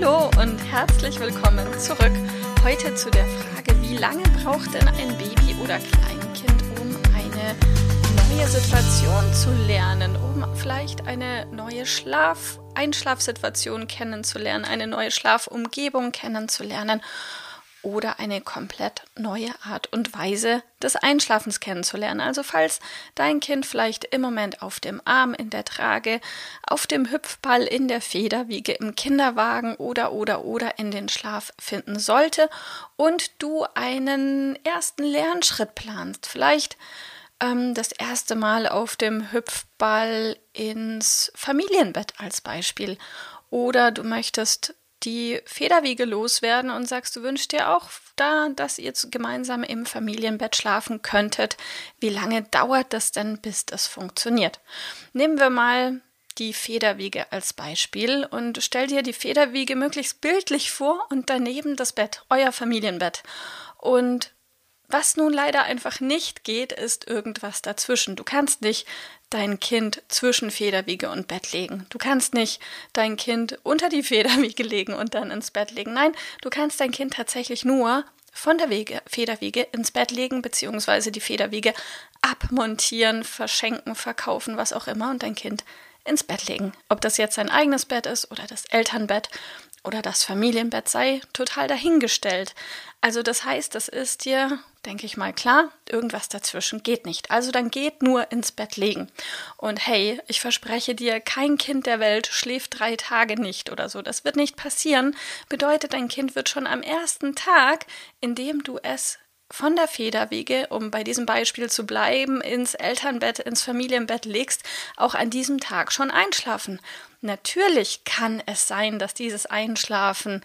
Hallo und herzlich willkommen zurück. Heute zu der Frage, wie lange braucht denn ein Baby oder Kleinkind, um eine neue Situation zu lernen, um vielleicht eine neue Schlaf Einschlafsituation kennenzulernen, eine neue Schlafumgebung kennenzulernen oder eine komplett neue Art und Weise des Einschlafens kennenzulernen. Also falls dein Kind vielleicht im Moment auf dem Arm, in der Trage, auf dem Hüpfball, in der Federwiege, im Kinderwagen oder oder oder in den Schlaf finden sollte und du einen ersten Lernschritt planst, vielleicht ähm, das erste Mal auf dem Hüpfball ins Familienbett als Beispiel oder du möchtest die Federwiege loswerden und sagst, du wünschst dir auch da, dass ihr gemeinsam im Familienbett schlafen könntet. Wie lange dauert das denn, bis das funktioniert? Nehmen wir mal die Federwiege als Beispiel und stell dir die Federwiege möglichst bildlich vor und daneben das Bett, euer Familienbett. Und was nun leider einfach nicht geht, ist irgendwas dazwischen. Du kannst nicht dein Kind zwischen Federwiege und Bett legen. Du kannst nicht dein Kind unter die Federwiege legen und dann ins Bett legen. Nein, du kannst dein Kind tatsächlich nur von der Wege, Federwiege ins Bett legen, beziehungsweise die Federwiege abmontieren, verschenken, verkaufen, was auch immer und dein Kind ins Bett legen. Ob das jetzt sein eigenes Bett ist oder das Elternbett oder das Familienbett sei total dahingestellt. Also das heißt, das ist dir, denke ich mal, klar, irgendwas dazwischen geht nicht. Also dann geht nur ins Bett legen. Und hey, ich verspreche dir, kein Kind der Welt schläft drei Tage nicht oder so. Das wird nicht passieren. Bedeutet, dein Kind wird schon am ersten Tag, in dem du es von der Federwege, um bei diesem Beispiel zu bleiben, ins Elternbett, ins Familienbett legst, auch an diesem Tag schon einschlafen. Natürlich kann es sein, dass dieses Einschlafen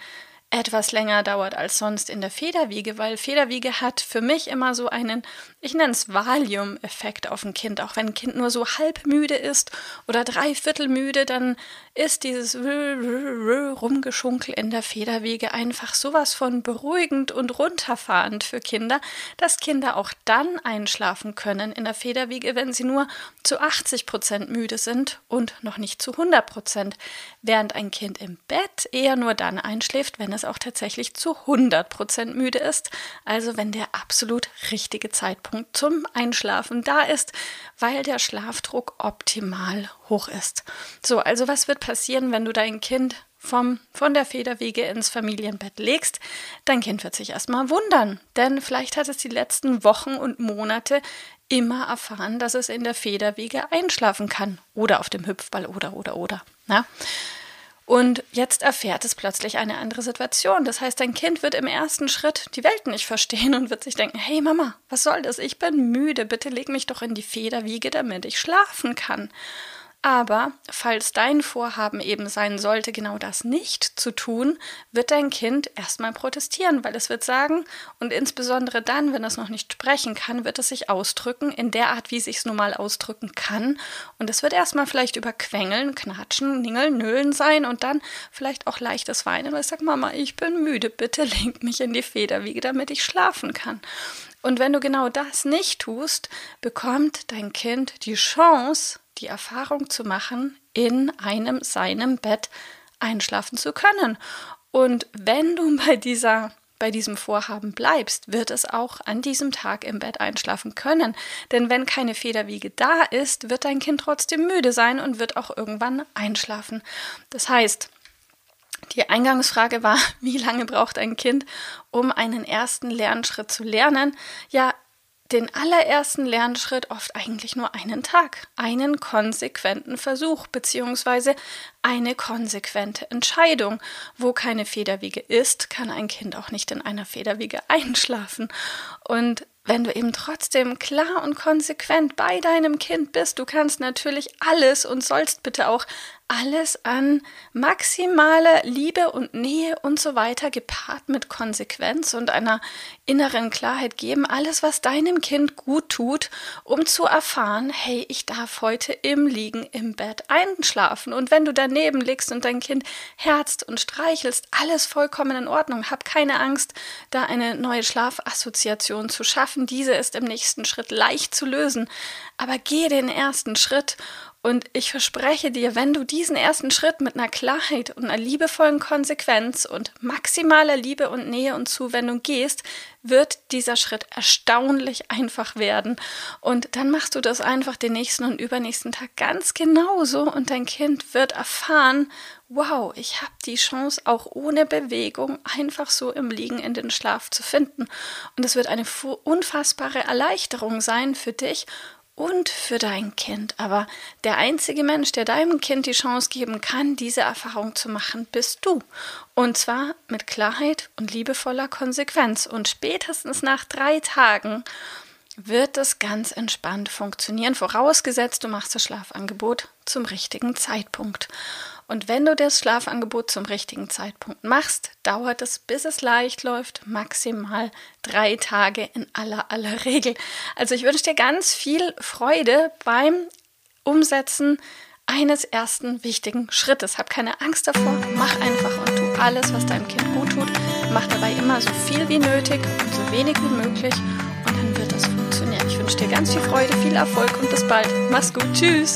etwas länger dauert als sonst in der Federwiege, weil Federwiege hat für mich immer so einen, ich nenne es Valium-Effekt auf ein Kind. Auch wenn ein Kind nur so halb müde ist oder dreiviertel müde, dann ist dieses Rumgeschunkel in der Federwege einfach sowas von beruhigend und runterfahrend für Kinder, dass Kinder auch dann einschlafen können in der Federwiege, wenn sie nur zu 80 Prozent müde sind und noch nicht zu 100 Prozent, während ein Kind im Bett eher nur dann einschläft, wenn es auch tatsächlich zu 100 Prozent müde ist, also wenn der absolut richtige Zeitpunkt zum Einschlafen da ist, weil der Schlafdruck optimal hoch ist. So, also was wird passieren, wenn du dein Kind vom, von der Federwege ins Familienbett legst, dein Kind wird sich erstmal wundern, denn vielleicht hat es die letzten Wochen und Monate immer erfahren, dass es in der Federwege einschlafen kann oder auf dem Hüpfball oder oder oder. Na? Und jetzt erfährt es plötzlich eine andere Situation. Das heißt, dein Kind wird im ersten Schritt die Welt nicht verstehen und wird sich denken, hey Mama, was soll das? Ich bin müde, bitte leg mich doch in die Federwiege, damit ich schlafen kann. Aber falls dein Vorhaben eben sein sollte, genau das nicht zu tun, wird dein Kind erstmal protestieren, weil es wird sagen, und insbesondere dann, wenn es noch nicht sprechen kann, wird es sich ausdrücken in der Art, wie es sich normal ausdrücken kann. Und es wird erstmal vielleicht über Quengeln, Knatschen, Ningeln, Nölen sein und dann vielleicht auch leichtes Weinen. Und ich sage, Mama, ich bin müde, bitte leg mich in die Federwiege, damit ich schlafen kann. Und wenn du genau das nicht tust, bekommt dein Kind die Chance, die Erfahrung zu machen, in einem seinem Bett einschlafen zu können. Und wenn du bei dieser bei diesem Vorhaben bleibst, wird es auch an diesem Tag im Bett einschlafen können. Denn wenn keine Federwiege da ist, wird dein Kind trotzdem müde sein und wird auch irgendwann einschlafen. Das heißt, die Eingangsfrage war, wie lange braucht ein Kind, um einen ersten Lernschritt zu lernen? Ja, den allerersten Lernschritt oft eigentlich nur einen Tag, einen konsequenten Versuch, beziehungsweise eine konsequente Entscheidung. Wo keine Federwiege ist, kann ein Kind auch nicht in einer Federwiege einschlafen. Und wenn du eben trotzdem klar und konsequent bei deinem Kind bist, du kannst natürlich alles und sollst bitte auch alles an maximale Liebe und Nähe und so weiter gepaart mit Konsequenz und einer inneren Klarheit geben, alles was deinem Kind gut tut, um zu erfahren, hey, ich darf heute im Liegen im Bett einschlafen und wenn du daneben liegst und dein Kind herzt und streichelst, alles vollkommen in Ordnung. Hab keine Angst, da eine neue Schlafassoziation zu schaffen. Diese ist im nächsten Schritt leicht zu lösen, aber geh den ersten Schritt und ich verspreche dir, wenn du diesen ersten Schritt mit einer Klarheit und einer liebevollen Konsequenz und maximaler Liebe und Nähe und Zuwendung gehst, wird dieser Schritt erstaunlich einfach werden. Und dann machst du das einfach den nächsten und übernächsten Tag ganz genauso und dein Kind wird erfahren, wow, ich habe die Chance, auch ohne Bewegung einfach so im Liegen in den Schlaf zu finden. Und es wird eine unfassbare Erleichterung sein für dich und für dein Kind. Aber der einzige Mensch, der deinem Kind die Chance geben kann, diese Erfahrung zu machen, bist du. Und zwar mit Klarheit und liebevoller Konsequenz. Und spätestens nach drei Tagen wird das ganz entspannt funktionieren, vorausgesetzt du machst das Schlafangebot zum richtigen Zeitpunkt. Und wenn du das Schlafangebot zum richtigen Zeitpunkt machst, dauert es, bis es leicht läuft, maximal drei Tage in aller aller Regel. Also ich wünsche dir ganz viel Freude beim Umsetzen eines ersten wichtigen Schrittes. Hab keine Angst davor, mach einfach und tu alles, was deinem Kind gut tut. Mach dabei immer so viel wie nötig und so wenig wie möglich und dann wird das funktionieren. Ich wünsche dir ganz viel Freude, viel Erfolg und bis bald. Mach's gut. Tschüss.